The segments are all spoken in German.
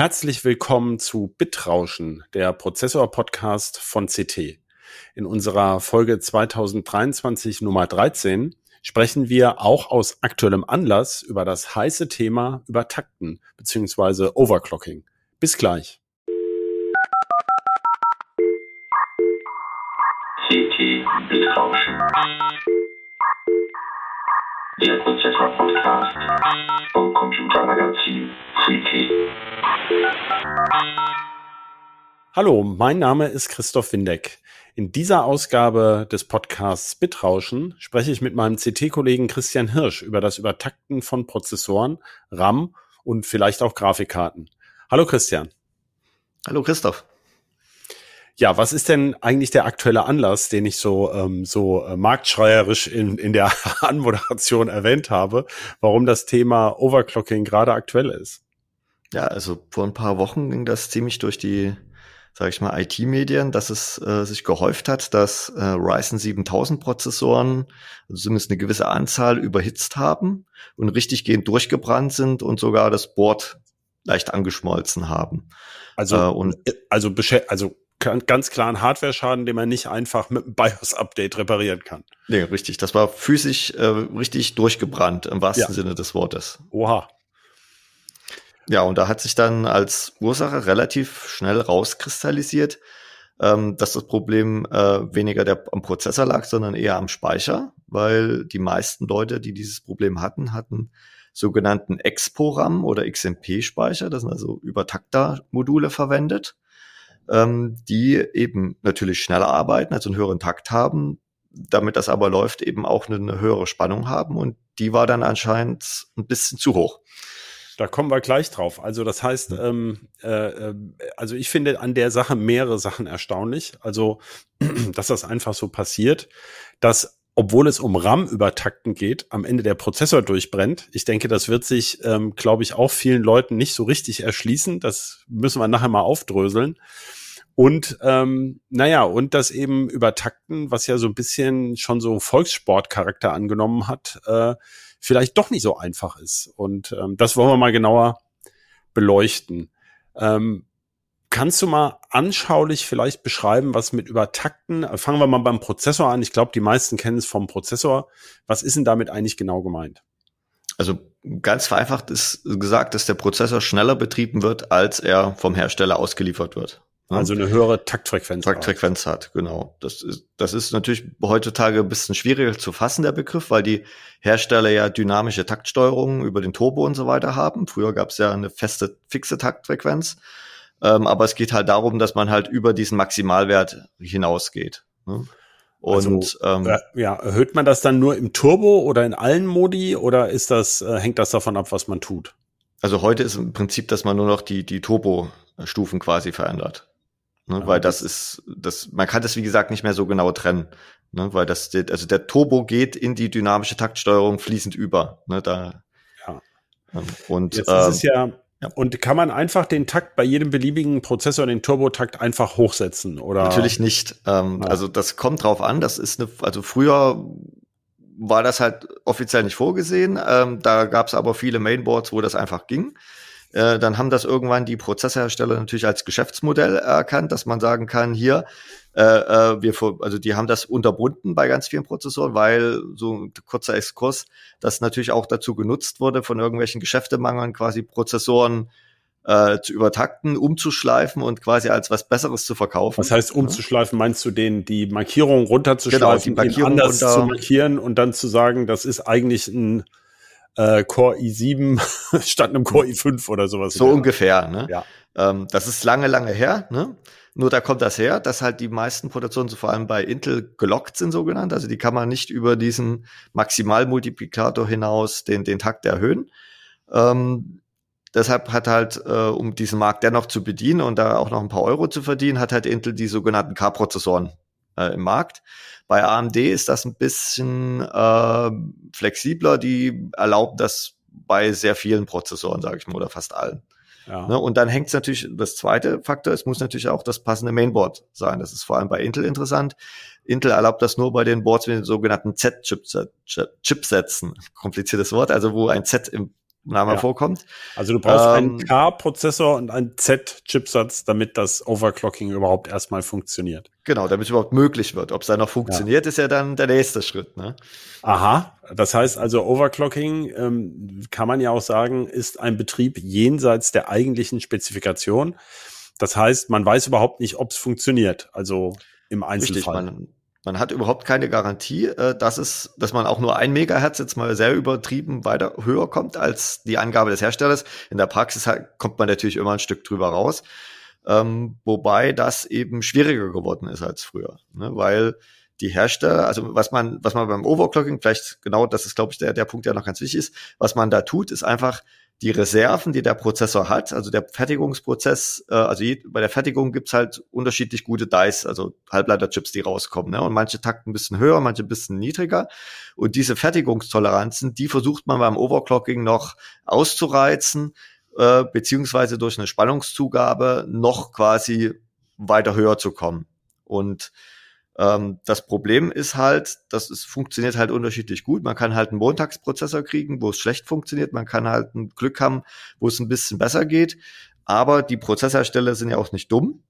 Herzlich willkommen zu Bitrauschen, der Prozessor-Podcast von CT. In unserer Folge 2023 Nummer 13 sprechen wir auch aus aktuellem Anlass über das heiße Thema Übertakten bzw. Overclocking. Bis gleich. CT Bitrauschen. Der Prozessor-Podcast vom Computermagazin Freaky. Hallo, mein Name ist Christoph Windeck. In dieser Ausgabe des Podcasts Bitrauschen spreche ich mit meinem CT-Kollegen Christian Hirsch über das Übertakten von Prozessoren, RAM und vielleicht auch Grafikkarten. Hallo Christian. Hallo Christoph. Ja, was ist denn eigentlich der aktuelle Anlass, den ich so ähm, so äh, marktschreierisch in, in der Anmoderation erwähnt habe, warum das Thema Overclocking gerade aktuell ist? Ja, also vor ein paar Wochen ging das ziemlich durch die, sage ich mal, IT-Medien, dass es äh, sich gehäuft hat, dass äh, Ryzen 7000 Prozessoren, also zumindest eine gewisse Anzahl, überhitzt haben und richtig gehend durchgebrannt sind und sogar das Board leicht angeschmolzen haben. Also, äh, und, also, also ganz klar ein Hardware-Schaden, den man nicht einfach mit einem BIOS-Update reparieren kann. Nee, richtig. Das war physisch äh, richtig durchgebrannt, im wahrsten ja. Sinne des Wortes. Oha. Ja, und da hat sich dann als Ursache relativ schnell rauskristallisiert, ähm, dass das Problem äh, weniger der, am Prozessor lag, sondern eher am Speicher, weil die meisten Leute, die dieses Problem hatten, hatten sogenannten Expo-RAM oder XMP-Speicher, das sind also Übertakter-Module verwendet, ähm, die eben natürlich schneller arbeiten, also einen höheren Takt haben, damit das aber läuft, eben auch eine höhere Spannung haben und die war dann anscheinend ein bisschen zu hoch. Da kommen wir gleich drauf. Also das heißt, ähm, äh, äh, also ich finde an der Sache mehrere Sachen erstaunlich. Also, dass das einfach so passiert, dass obwohl es um RAM-Übertakten geht, am Ende der Prozessor durchbrennt. Ich denke, das wird sich, ähm, glaube ich, auch vielen Leuten nicht so richtig erschließen. Das müssen wir nachher mal aufdröseln. Und ähm, naja, und das eben Übertakten, was ja so ein bisschen schon so Volkssportcharakter angenommen hat, äh, vielleicht doch nicht so einfach ist. Und ähm, das wollen wir mal genauer beleuchten. Ähm, kannst du mal anschaulich vielleicht beschreiben, was mit Übertakten, äh, fangen wir mal beim Prozessor an. Ich glaube, die meisten kennen es vom Prozessor. Was ist denn damit eigentlich genau gemeint? Also ganz vereinfacht ist gesagt, dass der Prozessor schneller betrieben wird, als er vom Hersteller ausgeliefert wird. Also eine höhere Taktfrequenz. Taktfrequenz hat. hat, genau. Das ist, das ist natürlich heutzutage ein bisschen schwieriger zu fassen, der Begriff, weil die Hersteller ja dynamische Taktsteuerungen über den Turbo und so weiter haben. Früher gab es ja eine feste, fixe Taktfrequenz. Ähm, aber es geht halt darum, dass man halt über diesen Maximalwert hinausgeht. Ne? Und also, ähm, ja, erhöht man das dann nur im Turbo oder in allen Modi oder ist das, äh, hängt das davon ab, was man tut? Also heute ist im Prinzip, dass man nur noch die, die Turbo-Stufen quasi verändert. Ne, weil das ist, das, man kann das wie gesagt nicht mehr so genau trennen. Ne, weil das, also der Turbo geht in die dynamische Taktsteuerung fließend über. Ne, da, ja. Ähm, und Jetzt ähm, ist es ja, ja, und kann man einfach den Takt bei jedem beliebigen Prozessor, den Turbotakt einfach hochsetzen oder? Natürlich nicht. Ähm, ja. Also das kommt drauf an. Das ist eine, also früher war das halt offiziell nicht vorgesehen. Ähm, da gab es aber viele Mainboards, wo das einfach ging. Äh, dann haben das irgendwann die Prozessorhersteller natürlich als Geschäftsmodell erkannt, dass man sagen kann, hier, äh, äh, wir, also die haben das unterbunden bei ganz vielen Prozessoren, weil so ein kurzer Exkurs, das natürlich auch dazu genutzt wurde, von irgendwelchen Geschäftemangeln quasi Prozessoren äh, zu übertakten, umzuschleifen und quasi als was Besseres zu verkaufen. Was heißt umzuschleifen? Meinst du den die Markierung runterzuschleifen, genau, die Markierung anders runter. zu markieren und dann zu sagen, das ist eigentlich ein äh, Core i7 statt einem Core i5 oder sowas. So ungefähr, ne? Ja. Ähm, das ist lange, lange her, ne? Nur da kommt das her, dass halt die meisten Produktionen so vor allem bei Intel gelockt sind, so genannt. Also die kann man nicht über diesen Maximalmultiplikator hinaus den, den Takt erhöhen. Ähm, deshalb hat halt, äh, um diesen Markt dennoch zu bedienen und da auch noch ein paar Euro zu verdienen, hat halt Intel die sogenannten K-Prozessoren äh, im Markt. Bei AMD ist das ein bisschen äh, flexibler. Die erlauben das bei sehr vielen Prozessoren, sage ich mal, oder fast allen. Ja. Ne, und dann hängt es natürlich, das zweite Faktor, es muss natürlich auch das passende Mainboard sein. Das ist vor allem bei Intel interessant. Intel erlaubt das nur bei den Boards mit den sogenannten Z-Chipsätzen. Kompliziertes Wort, also wo ein Z im Name Ja. vorkommt. Also du brauchst Ähm, einen K-Prozessor und einen Z-Chipsatz, damit das Overclocking überhaupt erstmal funktioniert. Genau, damit es überhaupt möglich wird. Ob es dann noch funktioniert, ist ja dann der nächste Schritt. Ne? Aha, das heißt also Overclocking, ähm, kann man ja auch sagen, ist ein Betrieb jenseits der eigentlichen Spezifikation. Das heißt, man weiß überhaupt nicht, ob es funktioniert, also im Richtig, Einzelfall. man, man hat überhaupt keine Garantie, äh, dass es, dass man auch nur ein Megahertz jetzt mal sehr übertrieben weiter höher kommt als die Angabe des Herstellers. In der Praxis kommt man natürlich immer ein Stück drüber raus. Ähm, wobei das eben schwieriger geworden ist als früher, ne? weil die Hersteller, also was man, was man beim Overclocking, vielleicht genau, das ist, glaube ich, der, der Punkt, der noch ganz wichtig ist, was man da tut, ist einfach die Reserven, die der Prozessor hat, also der Fertigungsprozess, äh, also je, bei der Fertigung gibt's halt unterschiedlich gute Dice, also Halbleiterchips, die rauskommen. Ne? Und manche takten ein bisschen höher, manche ein bisschen niedriger. Und diese Fertigungstoleranzen, die versucht man beim Overclocking noch auszureizen, äh, beziehungsweise durch eine Spannungszugabe noch quasi weiter höher zu kommen. Und das Problem ist halt, dass es funktioniert halt unterschiedlich gut. Man kann halt einen Montagsprozessor kriegen, wo es schlecht funktioniert. Man kann halt ein Glück haben, wo es ein bisschen besser geht. Aber die Prozessorhersteller sind ja auch nicht dumm,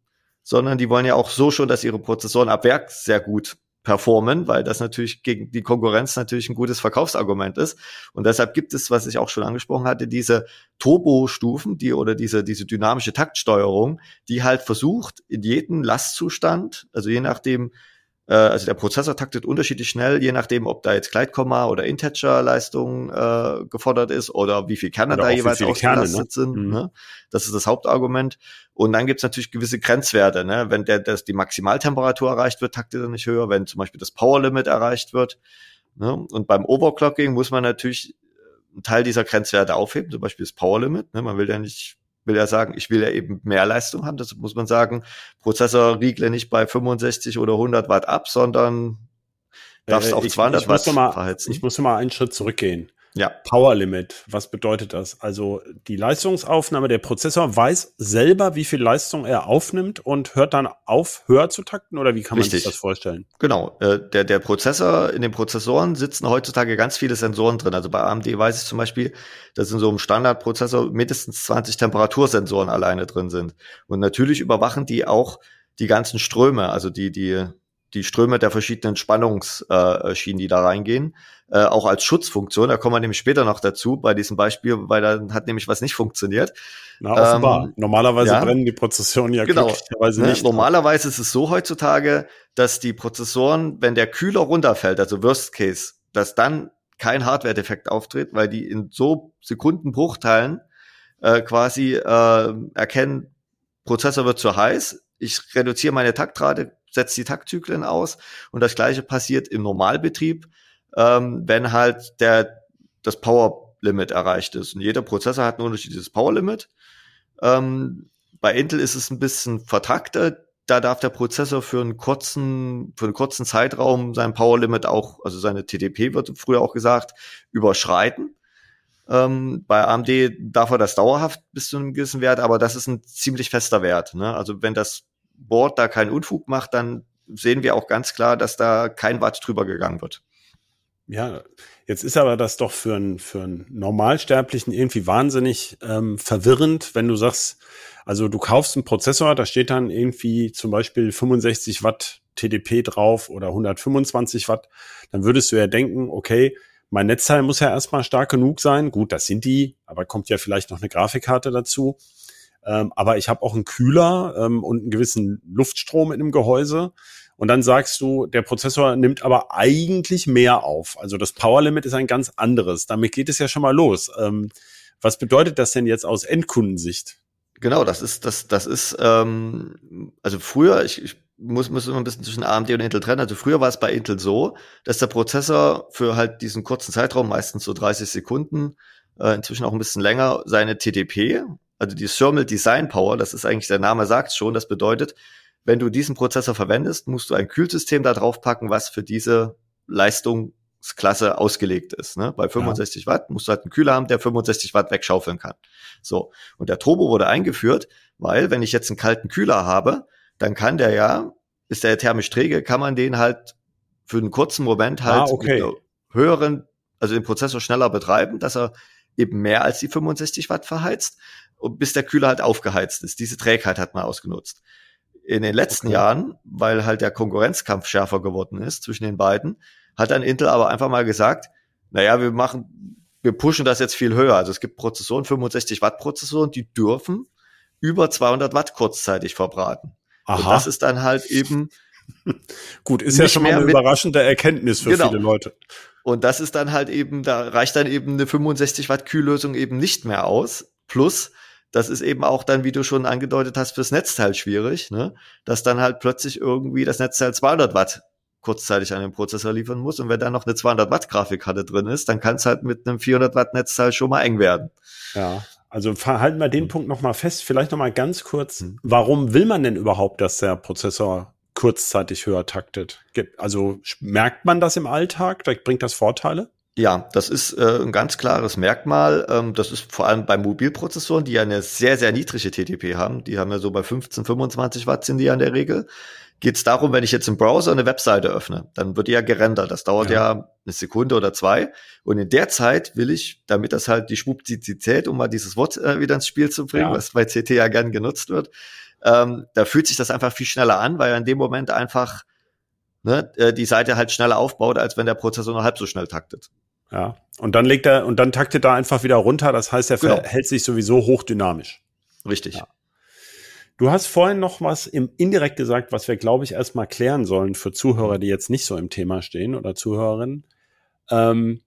sondern die wollen ja auch so schon, dass ihre Prozessoren ab Werk sehr gut performen, weil das natürlich gegen die Konkurrenz natürlich ein gutes Verkaufsargument ist. Und deshalb gibt es, was ich auch schon angesprochen hatte, diese Turbo-Stufen, die oder diese, diese dynamische Taktsteuerung, die halt versucht, in jedem Lastzustand, also je nachdem, äh, also der Prozessor taktet unterschiedlich schnell, je nachdem, ob da jetzt Gleitkomma oder Integer-Leistung äh, gefordert ist oder wie viel Kerne Oder da jeweils viele Kerne, ausgelastet ne? sind. Mhm. Ne? Das ist das Hauptargument. Und dann gibt's natürlich gewisse Grenzwerte. Ne? Wenn der, das, die Maximaltemperatur erreicht wird, taktet er nicht höher. Wenn zum Beispiel das Power Limit erreicht wird. Ne? Und beim Overclocking muss man natürlich einen Teil dieser Grenzwerte aufheben, zum Beispiel das Power Limit. Ne? Man will ja nicht, will ja sagen, ich will ja eben mehr Leistung haben. Das muss man sagen, Prozessor riegle nicht bei 65 oder 100 Watt ab, sondern darfst Äh, auf ich- 200 ich Watt mal, verheizen. Ich muss mal einen Schritt zurückgehen. Ja, Power Limit, was bedeutet das? Also die Leistungsaufnahme, der Prozessor weiß selber, wie viel Leistung er aufnimmt und hört dann auf, höher zu takten oder wie kann man sich Richtig. das vorstellen? Genau, äh, der, der Prozessor, in den Prozessoren sitzen heutzutage ganz viele Sensoren drin. Also bei AMD weiß ich zum Beispiel, dass in so einem Standardprozessor mindestens 20 Temperatursensoren alleine drin sind. Und natürlich überwachen die auch die ganzen Ströme, also die, die, die Ströme der verschiedenen Spannungsschienen, äh, Schienen, die da reingehen, äh, auch als Schutzfunktion. Da kommen wir nämlich später noch dazu bei diesem Beispiel, weil da hat nämlich was nicht funktioniert. Na, offenbar. Ähm, Normalerweise ja. brennen die Prozessoren ja Genau. glücklicherweise Ne? nicht. Normalerweise ist es so heutzutage, dass die Prozessoren, wenn der Kühler runterfällt, also Worst Case, dass dann kein Hardware-Defekt auftritt, weil die in so Sekundenbruchteilen äh, quasi äh, erkennen, Prozessor wird zu heiß, ich reduziere meine Taktrate, setze die Taktzyklen aus und das gleiche passiert im Normalbetrieb, ähm, wenn halt der das Power Limit erreicht ist. Und jeder Prozessor hat ein unterschiedliches Power Limit. Ähm, bei Intel ist es ein bisschen vertrackter. Da darf der Prozessor für einen kurzen, für einen kurzen Zeitraum sein Power Limit auch, also seine TDP wird früher auch gesagt, überschreiten. Ähm, bei AMD darf er das dauerhaft bis zu einem gewissen Wert, aber das ist ein ziemlich fester Wert. Ne? Also wenn das Board da keinen Unfug macht, dann sehen wir auch ganz klar, dass da kein Watt drüber gegangen wird. Ja, jetzt ist aber das doch für einen für einen Normalsterblichen irgendwie wahnsinnig ähm, verwirrend, wenn du sagst, also du kaufst einen Prozessor, da steht dann irgendwie zum Beispiel 65 Watt TDP drauf oder 125 Watt, dann würdest du ja denken, okay, mein Netzteil muss ja erstmal stark genug sein. Gut, das sind die, aber kommt ja vielleicht noch eine Grafikkarte dazu. Ähm, aber ich habe auch einen Kühler ähm, und einen gewissen Luftstrom in dem Gehäuse. Und dann sagst du, der Prozessor nimmt aber eigentlich mehr auf. Also das Power Limit ist ein ganz anderes. Damit geht es ja schon mal los. Ähm, was bedeutet das denn jetzt aus Endkundensicht? Genau, das ist, das, das ist, ähm, also früher, ich, ich muss, muss immer ein bisschen zwischen AMD und Intel trennen. Also früher war es bei Intel so, dass der Prozessor für halt diesen kurzen Zeitraum, meistens so 30 Sekunden, äh, inzwischen auch ein bisschen länger, seine TDP, also die Thermal Design Power, das ist eigentlich, der Name sagt schon, das bedeutet, wenn du diesen Prozessor verwendest, musst du ein Kühlsystem da drauf packen, was für diese Leistungsklasse ausgelegt ist. Ne? Bei 65 ja. Watt musst du halt einen Kühler haben, der 65 Watt wegschaufeln kann. So. Und der Turbo wurde eingeführt, weil wenn ich jetzt einen kalten Kühler habe, dann kann der ja, ist der thermisch träge, kann man den halt für einen kurzen Moment halt ah, okay. höheren, also den Prozessor schneller betreiben, dass er eben mehr als die 65 Watt verheizt, bis der Kühler halt aufgeheizt ist. Diese Trägheit hat man ausgenutzt. In den letzten okay. Jahren, weil halt der Konkurrenzkampf schärfer geworden ist zwischen den beiden, hat dann Intel aber einfach mal gesagt, naja, wir machen, wir pushen das jetzt viel höher. Also es gibt Prozessoren, 65 Watt Prozessoren, die dürfen über 200 Watt kurzzeitig verbraten. Aha. Und das ist dann halt eben Gut, ist ja schon mal eine überraschende Erkenntnis für genau. viele Leute. Und das ist dann halt eben, da reicht dann eben eine 65 Watt Kühllösung eben nicht mehr aus. Plus, das ist eben auch dann, wie du schon angedeutet hast, fürs Netzteil schwierig, ne? dass dann halt plötzlich irgendwie das Netzteil 200 Watt kurzzeitig an den Prozessor liefern muss. Und wenn da noch eine 200 Watt Grafikkarte drin ist, dann kann es halt mit einem 400 Watt Netzteil schon mal eng werden. Ja. Also halten wir den hm. Punkt noch mal fest. Vielleicht noch mal ganz kurz. Hm. Warum will man denn überhaupt, dass der Prozessor kurzzeitig höher taktet? Also merkt man das im Alltag? Bringt das Vorteile? Ja, das ist äh, ein ganz klares Merkmal. Ähm, das ist vor allem bei Mobilprozessoren, die ja eine sehr, sehr niedrige TTP haben. Die haben ja so bei 15, 25 Watt sind die ja in der Regel. Geht es darum, wenn ich jetzt im Browser eine Webseite öffne, dann wird die ja gerendert. Das dauert ja. ja eine Sekunde oder zwei. Und in der Zeit will ich, damit das halt die Schwuppzizität, um mal dieses Wort äh, wieder ins Spiel zu bringen, ja. was bei CT ja gern genutzt wird, ähm, da fühlt sich das einfach viel schneller an, weil er in dem Moment einfach ne, äh, die Seite halt schneller aufbaut, als wenn der Prozessor nur halb so schnell taktet. Ja, und dann legt er und dann taktet er einfach wieder runter. Das heißt, er genau. verhält sich sowieso hochdynamisch. Richtig. Ja. Du hast vorhin noch was im indirekt gesagt, was wir, glaube ich, erstmal klären sollen für Zuhörer, die jetzt nicht so im Thema stehen oder Zuhörerinnen. Ähm,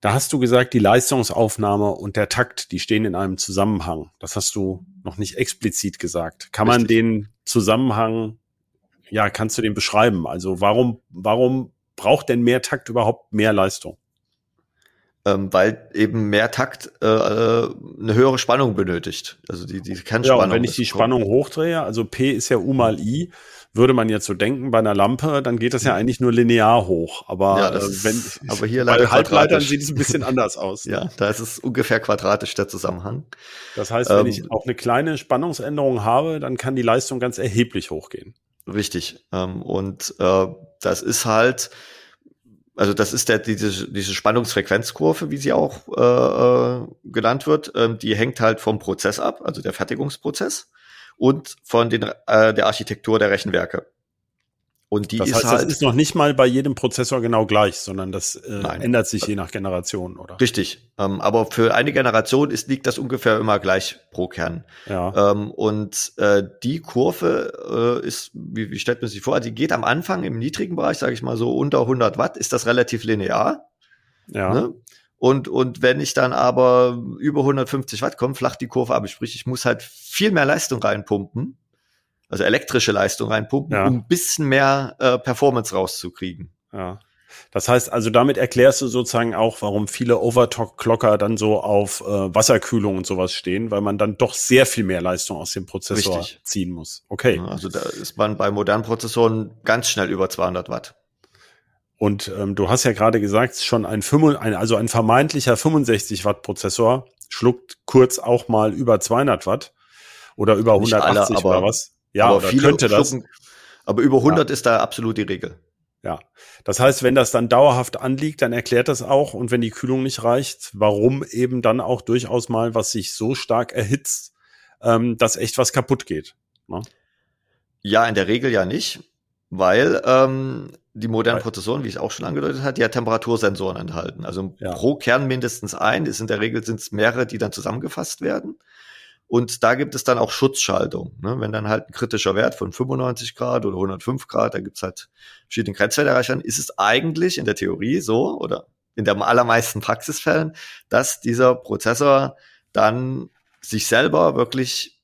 da hast du gesagt, die Leistungsaufnahme und der Takt, die stehen in einem Zusammenhang. Das hast du noch nicht explizit gesagt. Kann Richtig. man den Zusammenhang, ja, kannst du den beschreiben? Also warum, warum braucht denn mehr Takt überhaupt mehr Leistung? Ähm, weil eben mehr Takt äh, äh eine höhere Spannung benötigt. Also die, die Kernspannung. Ja, und wenn ich die Spannung hochdrehe, also P ist ja U mal I, würde man jetzt so denken, bei einer Lampe, dann geht das ja eigentlich nur linear hoch. Aber ja, äh, wenn aber hier bei Halbleitern sieht es ein bisschen anders aus. ja, da ist es ungefähr quadratisch der Zusammenhang. Das heißt, wenn ähm, ich auch eine kleine Spannungsänderung habe, dann kann die Leistung ganz erheblich hochgehen. Richtig. Ähm, und äh, das ist halt, also das ist der, diese, diese Spannungsfrequenzkurve, wie sie auch äh, äh genannt wird, ähm, die hängt halt vom Prozess ab, also der Fertigungsprozess und von den, äh, der Architektur der Rechenwerke. Und die das ist heißt, halt, das ist noch nicht mal bei jedem Prozessor genau gleich, sondern das äh, ändert sich je nach Generation, oder? Richtig. Ähm, aber für eine Generation ist, liegt das ungefähr immer gleich pro Kern. Ja. Ähm, und äh, die Kurve äh, ist, wie, wie stellt man sich vor, die geht am Anfang im niedrigen Bereich, sage ich mal so unter 100 Watt, ist das relativ linear. Ja. Ne? Und, und wenn ich dann aber über 150 Watt komme, flacht die Kurve ab. Sprich, ich muss halt viel mehr Leistung reinpumpen, also elektrische Leistung reinpumpen, ja. um ein bisschen mehr äh, Performance rauszukriegen. Ja. Das heißt, also damit erklärst du sozusagen auch, warum viele Overclocker dann so auf äh, Wasserkühlung und sowas stehen, weil man dann doch sehr viel mehr Leistung aus dem Prozessor Richtig. ziehen muss. Okay. Also da ist man bei modernen Prozessoren ganz schnell über 200 Watt. Und ähm, du hast ja gerade gesagt, schon ein, 5, ein also ein vermeintlicher 65 Watt Prozessor schluckt kurz auch mal über 200 Watt oder über 180 alle, oder was. Ja, aber oder könnte das. Aber über 100 ja. ist da absolut die Regel. Ja, das heißt, wenn das dann dauerhaft anliegt, dann erklärt das auch und wenn die Kühlung nicht reicht, warum eben dann auch durchaus mal was sich so stark erhitzt, ähm, dass echt was kaputt geht. Ne? Ja, in der Regel ja nicht, weil ähm, die modernen Prozessoren, wie ich auch schon angedeutet die ja Temperatursensoren enthalten. Also ja. pro Kern mindestens ein. Ist in der Regel sind es mehrere, die dann zusammengefasst werden. Und da gibt es dann auch Schutzschaltung. Ne? Wenn dann halt ein kritischer Wert von 95 Grad oder 105 Grad, da gibt es halt verschiedene Grenzwerte erreichen, ist es eigentlich in der Theorie so oder in der allermeisten Praxisfällen, dass dieser Prozessor dann sich selber wirklich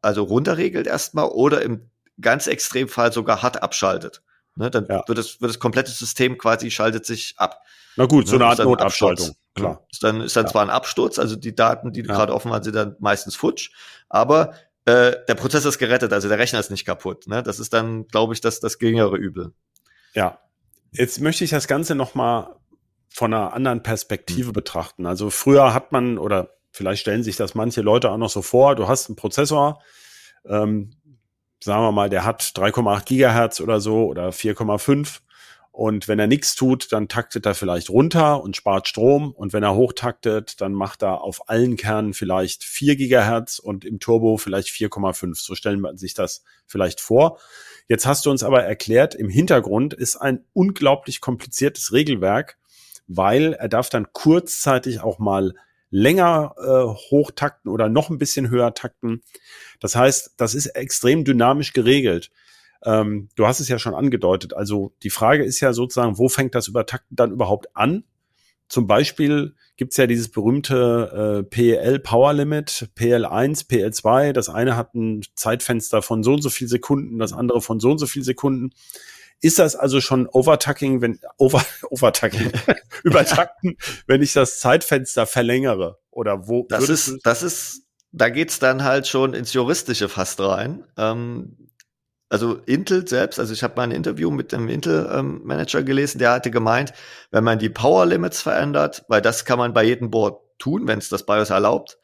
also runterregelt erstmal oder im ganz Extremfall sogar hart abschaltet. Ne, dann ja. wird, das, wird das komplette System quasi schaltet sich ab. Na gut, so ne, eine Art Notabschaltung. Klar. Ist dann, ist dann ja. zwar ein Absturz, also die Daten, die du ja. gerade offen hast, sind dann meistens futsch, aber äh, der Prozessor ist gerettet, also der Rechner ist nicht kaputt. Ne? Das ist dann, glaube ich, das, das geringere Übel. Ja. Jetzt möchte ich das Ganze nochmal von einer anderen Perspektive mhm. betrachten. Also früher hat man, oder vielleicht stellen sich das manche Leute auch noch so vor, du hast einen Prozessor, ähm, sagen wir mal, der hat 3,8 Gigahertz oder so oder 4,5 Und wenn er nichts tut, dann taktet er vielleicht runter und spart Strom. Und wenn er hochtaktet, dann macht er auf allen Kernen vielleicht 4 Gigahertz und im Turbo vielleicht 4,5. So stellen wir sich das vielleicht vor. Jetzt hast du uns aber erklärt, im Hintergrund ist ein unglaublich kompliziertes Regelwerk, weil er darf dann kurzzeitig auch mal länger äh, hochtakten oder noch ein bisschen höher takten. Das heißt, das ist extrem dynamisch geregelt. Ähm, du hast es ja schon angedeutet. Also die Frage ist ja sozusagen, wo fängt das Übertakten dann überhaupt an? Zum Beispiel gibt's ja dieses berühmte äh, PL Power Limit, PL1, PL2. Das eine hat ein Zeitfenster von so und so viel Sekunden, das andere von so und so viel Sekunden. Ist das also schon Overtucking, wenn over, Overtucking, Übertakten, wenn ich das Zeitfenster verlängere? Oder wo? Das ist, das ist, da geht's dann halt schon ins Juristische fast rein. Ähm, also Intel selbst, also ich habe mal ein Interview mit dem Intel-Manager ähm, gelesen, der hatte gemeint, wenn man die Power Limits verändert, weil das kann man bei jedem Board tun, wenn es das BIOS erlaubt,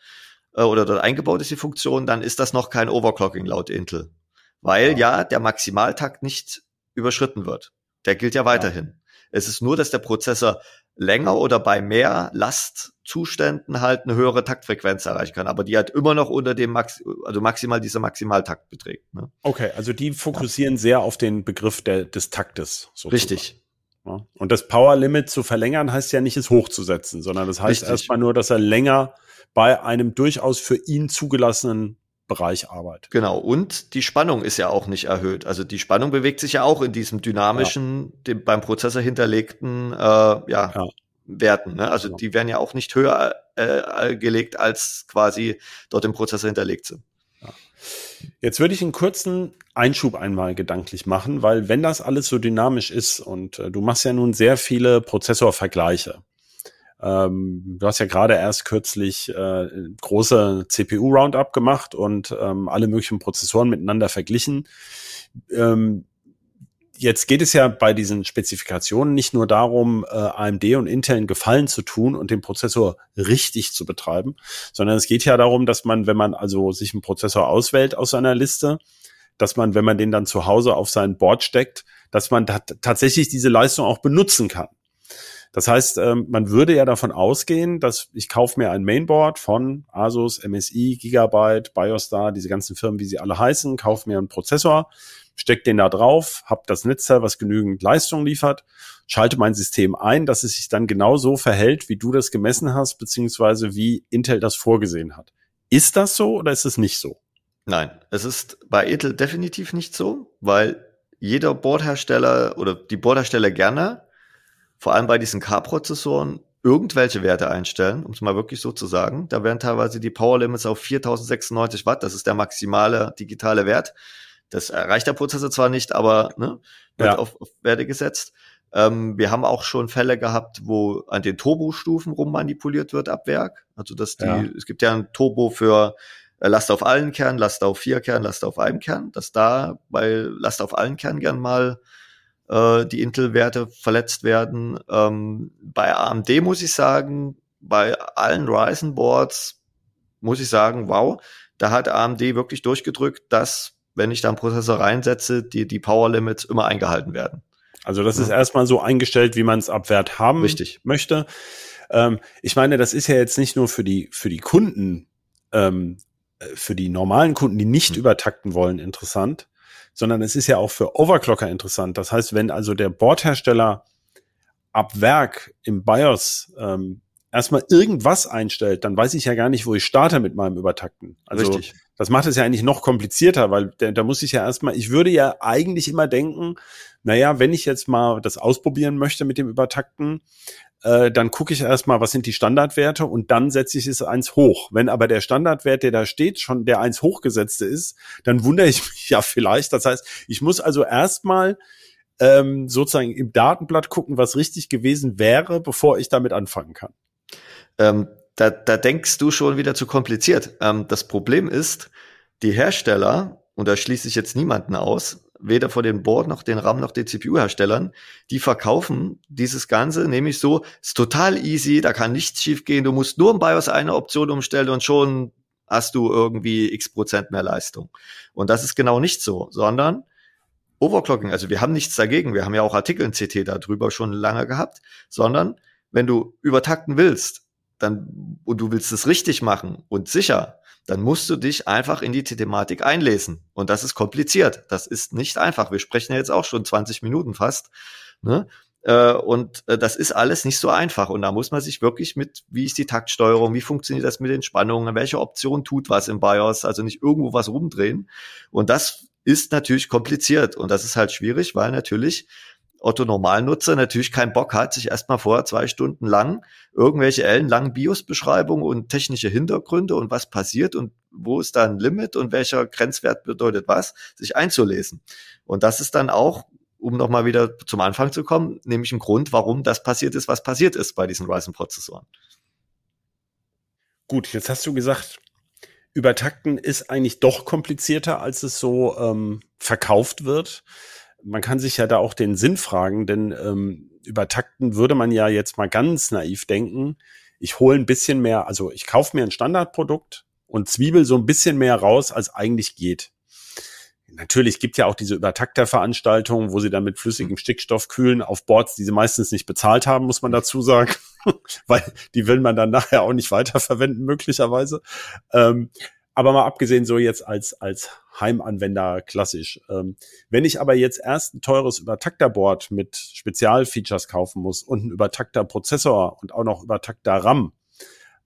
äh, oder dort eingebaut ist die Funktion, dann ist das noch kein Overclocking laut Intel. Weil ja, ja der Maximaltakt nicht überschritten wird. Der gilt ja weiterhin. Ja. Es ist nur, dass der Prozessor länger oder bei mehr Lastzuständen halt eine höhere Taktfrequenz erreichen kann, aber die halt immer noch unter dem Max also maximal dieser Maximaltakt beträgt. Ne? Okay, also die fokussieren ja. sehr auf den Begriff der, des Taktes. Sozusagen. Richtig. Ja. Und das Power Limit zu verlängern heißt ja nicht, es hochzusetzen, sondern das heißt Richtig. erstmal nur, dass er länger bei einem durchaus für ihn zugelassenen Bereich arbeitet. Genau, und die Spannung ist ja auch nicht erhöht. Also die Spannung bewegt sich ja auch in diesem dynamischen, ja. dem, beim Prozessor hinterlegten äh, ja, ja. Werten. Ne? Also ja. die werden ja auch nicht höher äh, gelegt, als quasi dort im Prozessor hinterlegt sind. Jetzt würde ich einen kurzen Einschub einmal gedanklich machen, weil wenn das alles so dynamisch ist und äh, du machst ja nun sehr viele Prozessorvergleiche, ähm, du hast ja gerade erst kürzlich äh, große CPU-Roundup gemacht und ähm, alle möglichen Prozessoren miteinander verglichen. Ähm, jetzt geht es ja bei diesen Spezifikationen nicht nur darum, äh, AMD und Intel einen Gefallen zu tun und den Prozessor richtig zu betreiben, sondern es geht ja darum, dass man, wenn man also sich einen Prozessor auswählt aus seiner Liste, dass man, wenn man den dann zu Hause auf sein Board steckt, dass man tatsächlich diese Leistung auch benutzen kann. Das heißt, ähm, man würde ja davon ausgehen, dass ich kaufe mir ein Mainboard von Asus, MSI, Gigabyte, Biostar, diese ganzen Firmen, wie sie alle heißen, kaufe mir einen Prozessor, stecke den da drauf, habe das Netzteil, was genügend Leistung liefert, schalte mein System ein, dass es sich dann genau so verhält, wie du das gemessen hast, beziehungsweise wie Intel das vorgesehen hat. Ist das so oder ist es nicht so? Nein, es ist bei Intel definitiv nicht so, weil jeder Boardhersteller oder die Boardhersteller gerne vor allem bei diesen K-Prozessoren irgendwelche Werte einstellen, um es mal wirklich so zu sagen. Da werden teilweise die Power Limits auf 4096 Watt, das ist der maximale digitale Wert. Das erreicht der Prozessor zwar nicht, aber ne, wird ja. auf, auf Werte gesetzt. Ähm, wir haben auch schon Fälle gehabt, wo an den Turbo-Stufen rummanipuliert wird ab Werk. Also dass die, ja. es gibt ja ein Turbo für äh, Last auf allen Kernen, Last auf vier Kernen, Last auf einem Kern, dass da bei Last auf allen Kernen gern mal äh, die Intel-Werte verletzt werden. Ähm, bei AMD muss ich sagen, bei allen Ryzen-Boards muss ich sagen, wow, da hat AMD wirklich durchgedrückt, dass, wenn ich da einen Prozessor reinsetze, die, die Power Limits immer eingehalten werden. Also das ja. ist erstmal so eingestellt, wie man es ab Wert haben Richtig. möchte. Ähm, ich meine, das ist ja jetzt nicht nur für die, für die Kunden, ähm, äh, für die normalen Kunden, die nicht hm. übertakten wollen, interessant, sondern es ist ja auch für Overclocker interessant. Das heißt, wenn also der Bordhersteller ab Werk im BIOS ähm, erstmal irgendwas einstellt, dann weiß ich ja gar nicht, wo ich starte mit meinem Übertakten. Also Richtig. das macht es ja eigentlich noch komplizierter, weil da, da muss ich ja erstmal, ich würde ja eigentlich immer denken, naja, wenn ich jetzt mal das ausprobieren möchte mit dem Übertakten, äh, dann gucke ich erstmal, was sind die Standardwerte und dann setze ich es eins hoch. Wenn aber der Standardwert, der da steht, schon der eins hochgesetzte ist, dann wundere ich mich ja vielleicht. Das heißt, ich muss also erstmal ähm, sozusagen im Datenblatt gucken, was richtig gewesen wäre, bevor ich damit anfangen kann. Ähm, da, da denkst du schon wieder zu kompliziert. Ähm, das Problem ist, die Hersteller, und da schließe ich jetzt niemanden aus, weder von den Board noch den RAM noch den CPU-Herstellern, die verkaufen dieses Ganze nämlich so, ist total easy, da kann nichts schiefgehen, du musst nur im BIOS eine Option umstellen und schon hast du irgendwie x Prozent mehr Leistung. Und das ist genau nicht so, sondern Overclocking, also wir haben nichts dagegen, wir haben ja auch Artikel in CT darüber schon lange gehabt, sondern wenn du übertakten willst, dann und du willst es richtig machen und sicher, dann musst du dich einfach in die Thematik einlesen. Und das ist kompliziert. Das ist nicht einfach. Wir sprechen ja jetzt auch schon 20 Minuten fast. Ne? Äh, und äh, das ist alles nicht so einfach. Und da muss man sich wirklich mit, wie ist die Taktsteuerung, wie funktioniert das mit den Spannungen, welche Option tut was im BIOS, also nicht irgendwo was rumdrehen. Und das ist natürlich kompliziert. Und das ist halt schwierig, weil natürlich Otto Normalnutzer natürlich keinen Bock hat, sich erstmal vor zwei Stunden lang irgendwelche ellenlangen BIOS-Beschreibungen und technische Hintergründe und was passiert und wo ist da ein Limit und welcher Grenzwert bedeutet was, sich einzulesen. Und das ist dann auch um nochmal wieder zum Anfang zu kommen, nämlich ein Grund, warum das passiert ist, was passiert ist bei diesen Ryzen-Prozessoren. Gut, jetzt hast du gesagt, Übertakten ist eigentlich doch komplizierter, als es so ähm, verkauft wird. Man kann sich ja da auch den Sinn fragen, denn ähm, Übertakten würde man ja jetzt mal ganz naiv denken. Ich hole ein bisschen mehr, also ich kaufe mir ein Standardprodukt und zwiebel so ein bisschen mehr raus, als eigentlich geht natürlich gibt ja auch diese Übertakter-Veranstaltungen, wo sie dann mit flüssigem mhm. Stickstoff kühlen auf Boards, die sie meistens nicht bezahlt haben, muss man dazu sagen, weil die will man dann nachher auch nicht weiterverwenden möglicherweise. Ähm, aber mal abgesehen so jetzt als als Heimanwender klassisch. Ähm, wenn ich aber jetzt erst ein teures Übertakterboard mit Spezialfeatures kaufen muss und ein Übertakter-Prozessor und auch noch Übertakter RAM,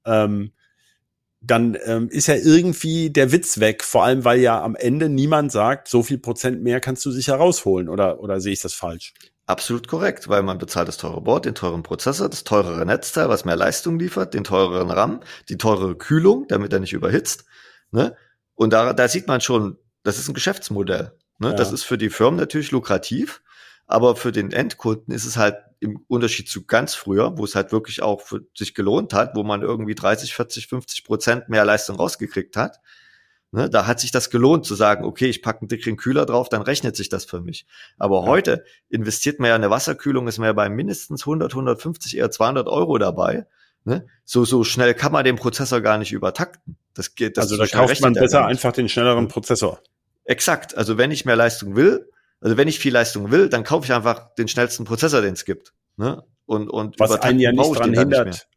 ähm, dann ähm, ist ja irgendwie der Witz weg, vor allem weil ja am Ende niemand sagt, so viel Prozent mehr kannst du sicher rausholen oder, oder sehe ich das falsch? Absolut korrekt, weil man bezahlt das teure Board, den teuren Prozessor, das teurere Netzteil, was mehr Leistung liefert, den teureren RAM, die teurere Kühlung, damit er nicht überhitzt. Ne? Und da, da sieht man schon, das ist ein Geschäftsmodell. Ne? Ja. Das ist für die Firmen natürlich lukrativ, aber für den Endkunden ist es halt im Unterschied zu ganz früher, wo es halt wirklich auch für sich gelohnt hat, wo man irgendwie 30, 40, 50 Prozent mehr Leistung rausgekriegt hat. Ne, da hat sich das gelohnt zu sagen, okay, ich packe einen dickeren Kühler drauf, dann rechnet sich das für mich. Aber ja. heute investiert man ja in eine Wasserkühlung, ist man ja bei mindestens 100, 150, eher 200 Euro dabei. Ne? So, so schnell kann man den Prozessor gar nicht übertakten. Das geht, das also da kauft man besser einfach den schnelleren Prozessor. Exakt. Also wenn ich mehr Leistung will, also wenn ich viel Leistung will, dann kaufe ich einfach den schnellsten Prozessor, den es gibt. Ne? Und, und was einen ja nicht dran hindert, nicht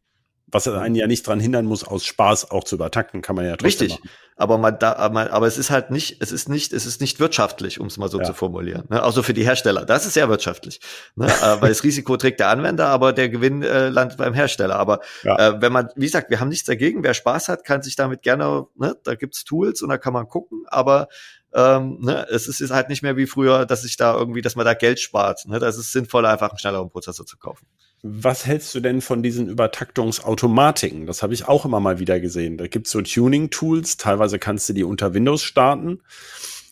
was einen ja nicht dran hindern muss, aus Spaß auch zu übertakten, kann man ja trotzdem Richtig. Machen. Aber man da, aber, aber es ist halt nicht, es ist nicht, es ist nicht wirtschaftlich, um es mal so ja. zu formulieren. Ne? Also für die Hersteller. Das ist sehr wirtschaftlich. Ne? äh, weil das Risiko trägt der Anwender, aber der Gewinn äh, landet beim Hersteller. Aber ja. äh, wenn man, wie gesagt, wir haben nichts dagegen. Wer Spaß hat, kann sich damit gerne, ne? da gibt's Tools und da kann man gucken, aber ähm, ne, es ist, ist halt nicht mehr wie früher, dass ich da irgendwie, dass man da Geld spart. Ne? Das ist sinnvoller, einfach einen schnelleren Prozessor zu kaufen. Was hältst du denn von diesen Übertaktungsautomatiken? Das habe ich auch immer mal wieder gesehen. Da gibt's so Tuning-Tools, teilweise kannst du die unter Windows starten.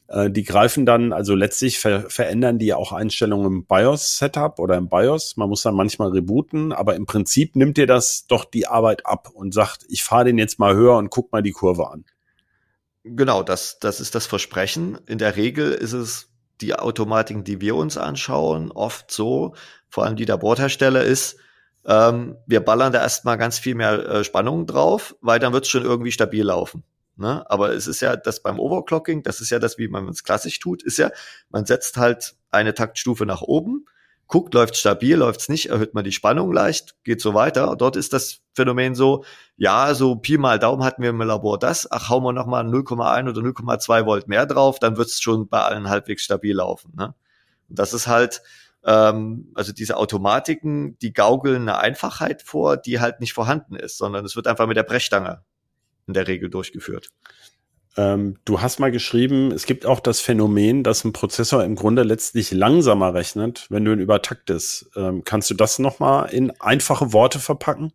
Äh, die greifen dann, also letztlich ver verändern die auch Einstellungen im BIOS-Setup oder im BIOS. Man muss dann manchmal rebooten, aber im Prinzip nimmt dir das doch die Arbeit ab und sagt, ich fahre den jetzt mal höher und guck mal die Kurve an. Genau, das, das ist das Versprechen. In der Regel ist es die Automatiken, die wir uns anschauen, oft so, vor allem die der Bordhersteller ist, ähm, wir ballern da erstmal ganz viel mehr äh, Spannung drauf, weil dann wird es schon irgendwie stabil laufen. Ne? Aber es ist ja das beim Overclocking, das ist ja das, wie man es klassisch tut, ist ja, man setzt halt eine Taktstufe nach oben, guckt, läuft stabil, läuft's nicht, erhöht man die Spannung leicht, geht so weiter. Dort ist das Phänomen so, ja, so Pi mal Daumen hatten wir im Labor das, ach, hauen wir nochmal 0,1 oder 0,2 Volt mehr drauf, dann wird's schon bei allen halbwegs stabil laufen. Ne? Und das ist halt, ähm, also diese Automatiken, die gaukeln eine Einfachheit vor, die halt nicht vorhanden ist, sondern es wird einfach mit der Brechstange in der Regel durchgeführt. Ähm, du hast mal geschrieben, es gibt auch das Phänomen, dass ein Prozessor im Grunde letztlich langsamer rechnet, wenn du ihn übertaktest. Ähm, kannst du das nochmal in einfache Worte verpacken?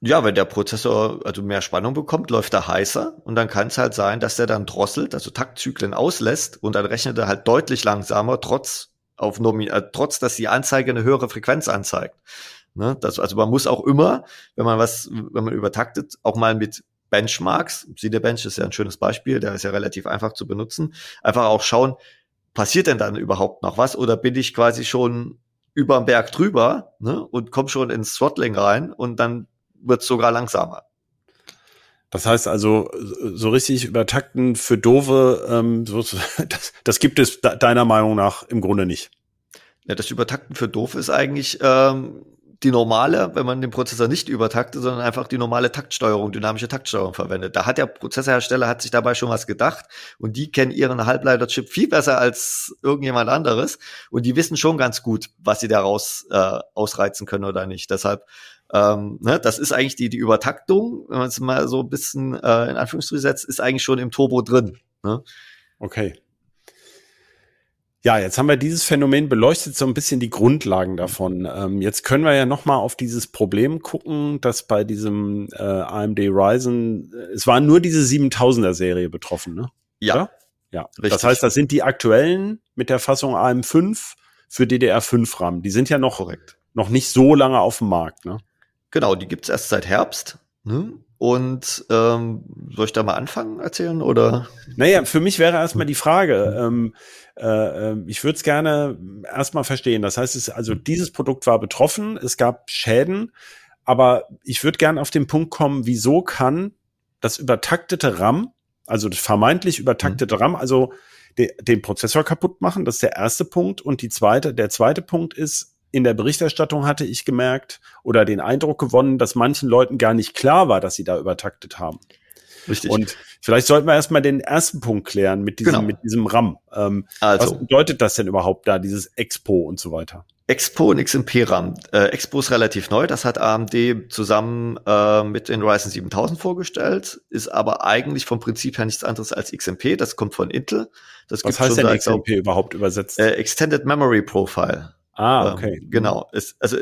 Ja, wenn der Prozessor also mehr Spannung bekommt, läuft er heißer und dann kann es halt sein, dass der dann drosselt, also Taktzyklen auslässt und dann rechnet er halt deutlich langsamer, trotz auf Nomi äh, trotz dass die Anzeige eine höhere Frequenz anzeigt. Ne? Das, also man muss auch immer, wenn man was, wenn man übertaktet, auch mal mit Benchmarks, Cinebench ist ja ein schönes Beispiel, der ist ja relativ einfach zu benutzen, einfach auch schauen, passiert denn dann überhaupt noch was oder bin ich quasi schon über den Berg drüber ne, und komme schon ins Throttling rein und dann wird es sogar langsamer. Das heißt also, so richtig übertakten für Dove, ähm, so, das, das gibt es deiner Meinung nach im Grunde nicht. Ja, das Übertakten für doof ist eigentlich ähm, die normale, wenn man den Prozessor nicht übertaktet, sondern einfach die normale Taktsteuerung, dynamische Taktsteuerung verwendet. Da hat der Prozessorhersteller hat sich dabei schon was gedacht und die kennen ihren Halbleiterchip viel besser als irgendjemand anderes und die wissen schon ganz gut, was sie daraus äh, ausreizen können oder nicht. Deshalb ähm, ne, das ist eigentlich die, die Übertaktung, wenn man es mal so ein bisschen äh, in Anführungsstrichen setzt, ist eigentlich schon im Turbo drin. Ne? Okay. Ja, jetzt haben wir dieses Phänomen beleuchtet, so ein bisschen die Grundlagen davon. Ähm, jetzt können wir ja noch mal auf dieses Problem gucken, dass bei diesem äh, AMD Ryzen, äh, es war nur diese 7000er Serie betroffen, ne? Ja. Oder? Ja. Richtig. Das heißt, das sind die aktuellen mit der Fassung AM5 für DDR5 RAM. Die sind ja noch, Korrekt. noch nicht so lange auf dem Markt, ne? Genau, die gibt's erst seit Herbst. Ne? Und ähm, soll ich da mal anfangen erzählen oder? Naja, für mich wäre erstmal die Frage. Ähm, äh, ähm, ich würde es gerne erstmal verstehen. Das heißt, es, also dieses Produkt war betroffen, es gab Schäden, aber ich würde gerne auf den Punkt kommen, wieso kann das übertaktete RAM, also das vermeintlich übertaktete mhm. RAM, also de, den Prozessor kaputt machen, das ist der erste Punkt. Und die zweite, der zweite Punkt ist, in der Berichterstattung hatte ich gemerkt oder den Eindruck gewonnen, dass manchen Leuten gar nicht klar war, dass sie da übertaktet haben. Richtig. Und vielleicht sollten wir erstmal den ersten Punkt klären mit diesem, genau. mit diesem RAM. Ähm, also. Was bedeutet das denn überhaupt da, dieses Expo und so weiter? Expo und XMP RAM. Äh, Expo ist relativ neu, das hat AMD zusammen äh, mit den Ryzen 7000 vorgestellt, ist aber eigentlich vom Prinzip her nichts anderes als XMP, das kommt von Intel. Das Was heißt denn XMP überhaupt übersetzt? Äh, Extended Memory Profile. Ah, ähm, okay. Ähm, genau. Es, also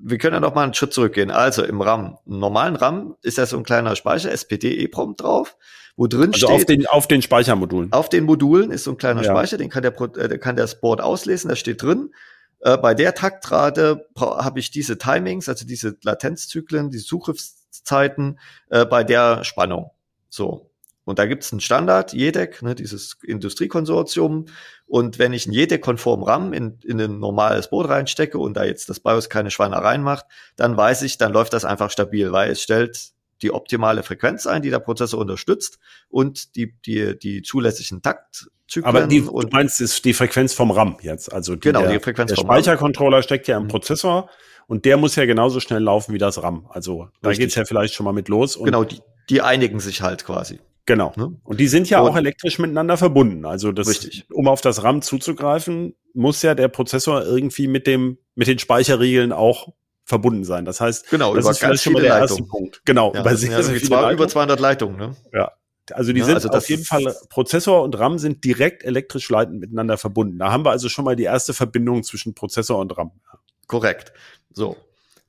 wir können ja noch mal einen Schritt zurückgehen. Also im RAM, im normalen RAM ist ja so ein kleiner Speicher, SPD EEPROM drauf, wo drin also steht. Auf den, auf den Speichermodulen. Auf den Modulen ist so ein kleiner ja. Speicher, den kann der, äh, kann der Board auslesen, da steht drin. Äh, bei der Taktrate habe ich diese Timings, also diese Latenzzyklen, die Zugriffszeiten äh, bei der Spannung. So. Und da gibt es einen Standard, JEDEC, ne, dieses Industriekonsortium. Und wenn ich ein JEDEC-konform RAM in, in ein normales Boot reinstecke und da jetzt das BIOS keine Schweinereien macht, dann weiß ich, dann läuft das einfach stabil, weil es stellt die optimale Frequenz ein, die der Prozessor unterstützt und die, die, die zulässigen Taktzyklen. Aber die, du meinst ist die Frequenz vom RAM jetzt, also die, genau, der, die Frequenz der vom Speichercontroller steckt ja im mhm. Prozessor und der muss ja genauso schnell laufen wie das RAM. Also da Richtig. geht's ja vielleicht schon mal mit los. genau, die, die einigen sich halt quasi. Genau. Ne? Und die sind ja und auch elektrisch miteinander verbunden. Also das, richtig. um auf das RAM zuzugreifen, muss ja der Prozessor irgendwie mit dem, mit den Speicherriegeln auch verbunden sein. Das heißt, genau, das über ist ganz viele Leitungen. Punkt. Genau, ja, über sehr, ja sehr viele über 200 Leitungen. Ne? Ja. Also die ja, sind also auf jeden Fall, Prozessor und RAM sind direkt elektrisch leitend miteinander verbunden. Da haben wir also schon mal die erste Verbindung zwischen Prozessor und RAM. Korrekt. So.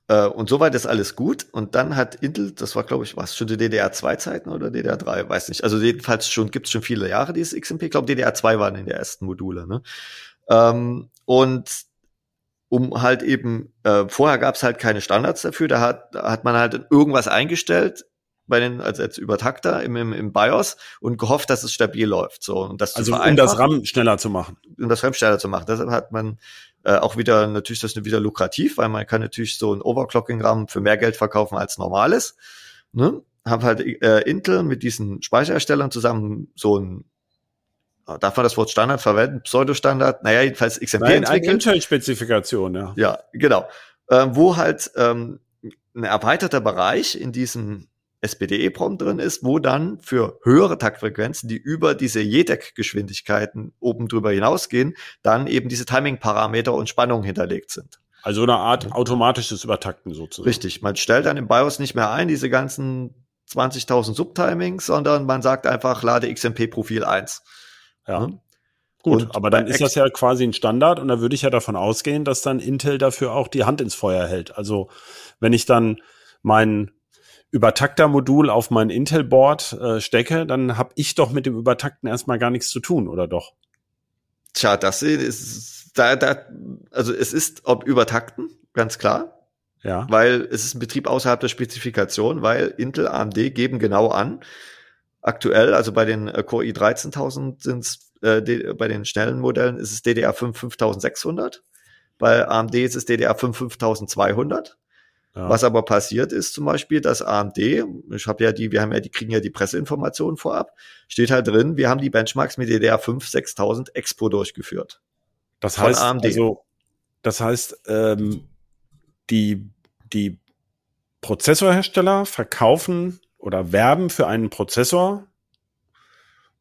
Äh, und soweit ist alles gut. Und dann hat Intel, das war, glaube ich, was, schon die DDR2-Zeiten oder DDR3, weiß nicht. Also jedenfalls schon, gibt es schon viele Jahre dieses XMP. Ich glaube, DDR2 waren in der ersten Module. Ne? Ähm, und um halt eben, äh, vorher gab es halt keine Standards dafür, da hat, da hat man halt irgendwas eingestellt, bei den als, als Übertakter im, im, im BIOS und gehofft, dass es stabil läuft. So und das also um das RAM schneller zu machen. Um das RAM schneller zu machen. Deshalb hat man äh, auch wieder natürlich das ist wieder lukrativ, weil man kann natürlich so ein Overclocking-RAM für mehr Geld verkaufen als normales. Ne? Hab halt äh, Intel mit diesen Speicherherstellern zusammen so ein Darf man das Wort Standard verwenden? Pseudo-Standard? Naja, jedenfalls XMP Nein, entwickelt. Intel-Spezifikation, ja. Ja, genau. Äh, wo halt ähm, ein erweiterter Bereich in diesem SPD-EPROM drin ist, wo dann für höhere Taktfrequenzen, die über diese JEDEC-Geschwindigkeiten oben drüber hinausgehen, dann eben diese Timing-Parameter und Spannungen hinterlegt sind. Also eine Art automatisches Übertakten sozusagen. Richtig. Man stellt dann im BIOS nicht mehr ein, diese ganzen 20.000 Subtimings, sondern man sagt einfach, lade XMP-Profil 1. Ja. Hm? Gut, und aber dann ist das ja quasi ein Standard und da würde ich ja davon ausgehen, dass dann Intel dafür auch die Hand ins Feuer hält. Also wenn ich dann meinen Übertakter-Modul auf mein Intel-Board äh, stecke, dann habe ich doch mit dem Übertakten erstmal gar nichts zu tun, oder doch? Tja, das ist da, da, also es ist ob Übertakten, ganz klar. Ja. Weil es ist ein Betrieb außerhalb der Spezifikation, weil Intel, AMD geben genau an. Aktuell, also bei den äh, Core i13000 sind es, äh, bei den schnellen Modellen ist es DDR5 5600. Bei AMD ist es DDR5 5200. Ja. Was aber passiert ist zum Beispiel, dass AMD, ich habe ja die, wir haben ja die, kriegen ja die Presseinformationen vorab, steht halt drin, wir haben die Benchmarks mit DDR5 6000 Expo durchgeführt. Das heißt, also, das heißt, ähm, die, die Prozessorhersteller verkaufen oder werben für einen Prozessor,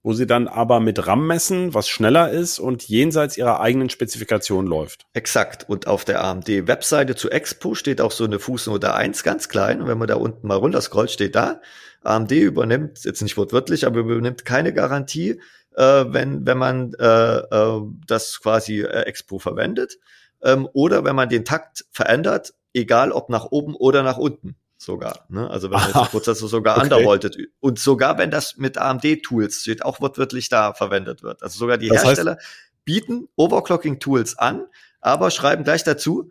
wo sie dann aber mit RAM messen, was schneller ist und jenseits ihrer eigenen Spezifikation läuft. Exakt. Und auf der AMD-Webseite zu Expo steht auch so eine Fußnote 1 ganz klein. Und wenn man da unten mal runter scrollt, steht da, AMD übernimmt, jetzt nicht wortwörtlich, aber übernimmt keine Garantie, äh, wenn, wenn man äh, äh, das quasi äh, Expo verwendet. Ähm, oder wenn man den Takt verändert, egal ob nach oben oder nach unten sogar. Ne? Also wenn der Prozessor sogar okay. undervolted und sogar wenn das mit AMD-Tools steht, auch wortwörtlich da verwendet wird. Also sogar die das Hersteller heißt, bieten Overclocking-Tools an, aber schreiben gleich dazu,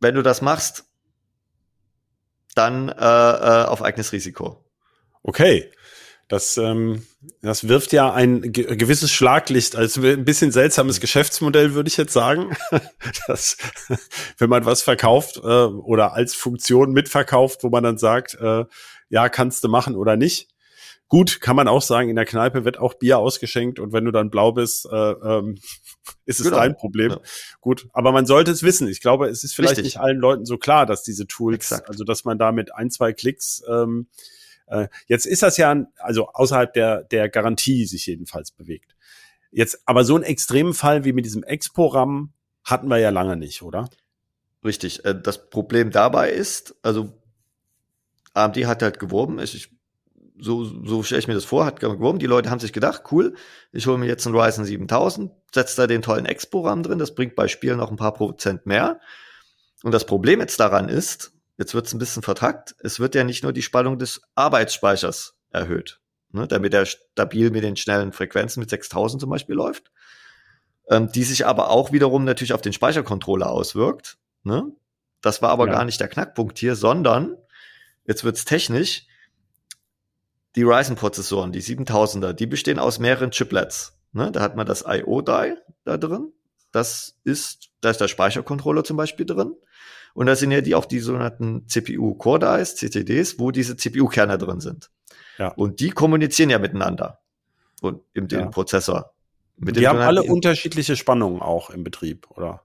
wenn du das machst, dann äh, äh, auf eigenes Risiko. Okay. Das, ähm, das wirft ja ein ge gewisses Schlaglicht als ein bisschen seltsames Geschäftsmodell, würde ich jetzt sagen. dass, wenn man was verkauft äh, oder als Funktion mitverkauft, wo man dann sagt, äh, ja, kannst du machen oder nicht. Gut, kann man auch sagen, in der Kneipe wird auch Bier ausgeschenkt und wenn du dann blau bist, äh, ähm, ist es genau. dein Problem. Ja. Gut, aber man sollte es wissen. Ich glaube, es ist vielleicht Richtig. nicht allen Leuten so klar, dass diese Tools, Exakt. also dass man da mit ein, zwei Klicks ähm, äh, jetzt ist das ja, also außerhalb der, der Garantie sich jedenfalls bewegt. Jetzt, aber so einen extremen Fall wie mit diesem Expo-RAM hatten wir ja lange nicht, oder? Richtig. Äh, das Problem dabei ist, also AMD hat halt geworben, ich, so, so stelle ich mir das vor, hat geworben, die Leute haben sich gedacht, cool, ich hole mir jetzt einen Ryzen 7000, setze da den tollen Expo-RAM drin, das bringt bei Spielen noch ein paar Prozent mehr. Und das Problem jetzt daran ist, Jetzt wird es ein bisschen vertrackt. Es wird ja nicht nur die Spannung des Arbeitsspeichers erhöht, ne, damit er stabil mit den schnellen Frequenzen mit 6000 zum Beispiel läuft, ähm, die sich aber auch wiederum natürlich auf den Speichercontroller auswirkt. Ne? Das war aber ja. gar nicht der Knackpunkt hier, sondern jetzt wird's technisch. Die Ryzen-Prozessoren, die 7000er, die bestehen aus mehreren Chiplets. Ne? Da hat man das I.O.-Die da drin. Das ist, da ist der Speichercontroller zum Beispiel drin. Und da sind ja die auch die sogenannten CPU Core Dies, CCDs, wo diese CPU-Kerne drin sind. Ja. Und die kommunizieren ja miteinander. Und im ja. Prozessor. Mit die haben alle unterschiedliche Spannungen auch im Betrieb, oder?